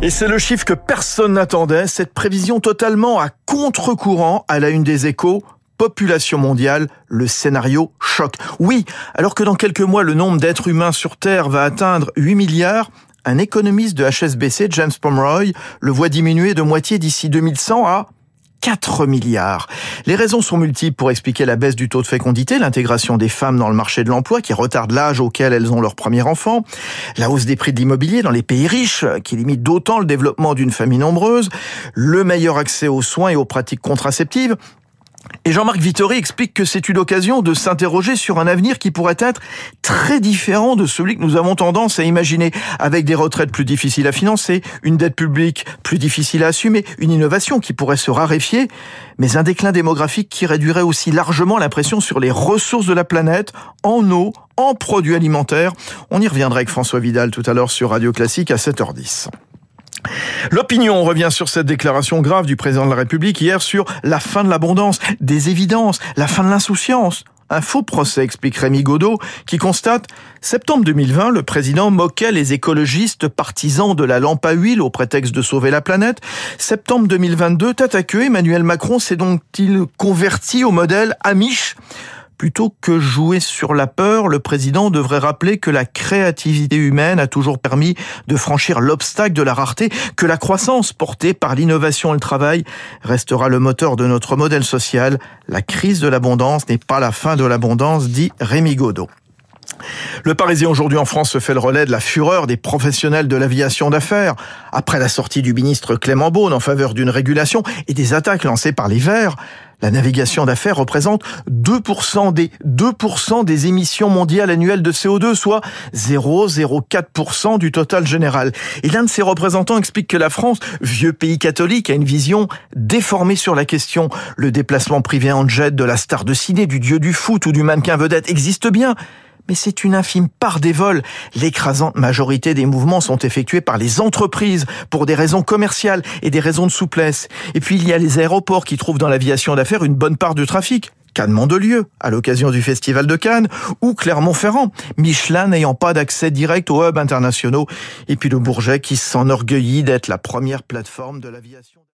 Et c'est le chiffre que personne n'attendait, cette prévision totalement à contre-courant à la une des échos. Population mondiale, le scénario choc. Oui, alors que dans quelques mois, le nombre d'êtres humains sur Terre va atteindre 8 milliards, un économiste de HSBC, James Pomeroy, le voit diminuer de moitié d'ici 2100 à 4 milliards. Les raisons sont multiples pour expliquer la baisse du taux de fécondité, l'intégration des femmes dans le marché de l'emploi qui retarde l'âge auquel elles ont leur premier enfant, la hausse des prix de l'immobilier dans les pays riches qui limite d'autant le développement d'une famille nombreuse, le meilleur accès aux soins et aux pratiques contraceptives, et Jean-Marc Vittori explique que c'est une occasion de s'interroger sur un avenir qui pourrait être très différent de celui que nous avons tendance à imaginer, avec des retraites plus difficiles à financer, une dette publique plus difficile à assumer, une innovation qui pourrait se raréfier, mais un déclin démographique qui réduirait aussi largement la pression sur les ressources de la planète, en eau, en produits alimentaires. On y reviendra avec François Vidal tout à l'heure sur Radio Classique à 7h10. L'opinion revient sur cette déclaration grave du président de la République hier sur la fin de l'abondance, des évidences, la fin de l'insouciance. Un faux procès, explique Rémi Godot, qui constate septembre 2020, le président moquait les écologistes partisans de la lampe à huile au prétexte de sauver la planète. Septembre 2022, tête à queue, Emmanuel Macron s'est donc-il converti au modèle Amish? Plutôt que jouer sur la peur, le président devrait rappeler que la créativité humaine a toujours permis de franchir l'obstacle de la rareté, que la croissance portée par l'innovation et le travail restera le moteur de notre modèle social. La crise de l'abondance n'est pas la fin de l'abondance, dit Rémi Godot. Le Parisien aujourd'hui en France se fait le relais de la fureur des professionnels de l'aviation d'affaires. Après la sortie du ministre Clément Beaune en faveur d'une régulation et des attaques lancées par les Verts, la navigation d'affaires représente 2% des 2% des émissions mondiales annuelles de CO2, soit 0,04% du total général. Et l'un de ses représentants explique que la France, vieux pays catholique, a une vision déformée sur la question. Le déplacement privé en jet de la star de ciné, du dieu du foot ou du mannequin vedette existe bien mais c'est une infime part des vols. L'écrasante majorité des mouvements sont effectués par les entreprises pour des raisons commerciales et des raisons de souplesse. Et puis il y a les aéroports qui trouvent dans l'aviation d'affaires une bonne part du trafic. Cannes-Mandelieu, à l'occasion du Festival de Cannes, ou Clermont-Ferrand, Michelin n'ayant pas d'accès direct aux hubs internationaux, et puis le Bourget qui s'enorgueillit d'être la première plateforme de l'aviation.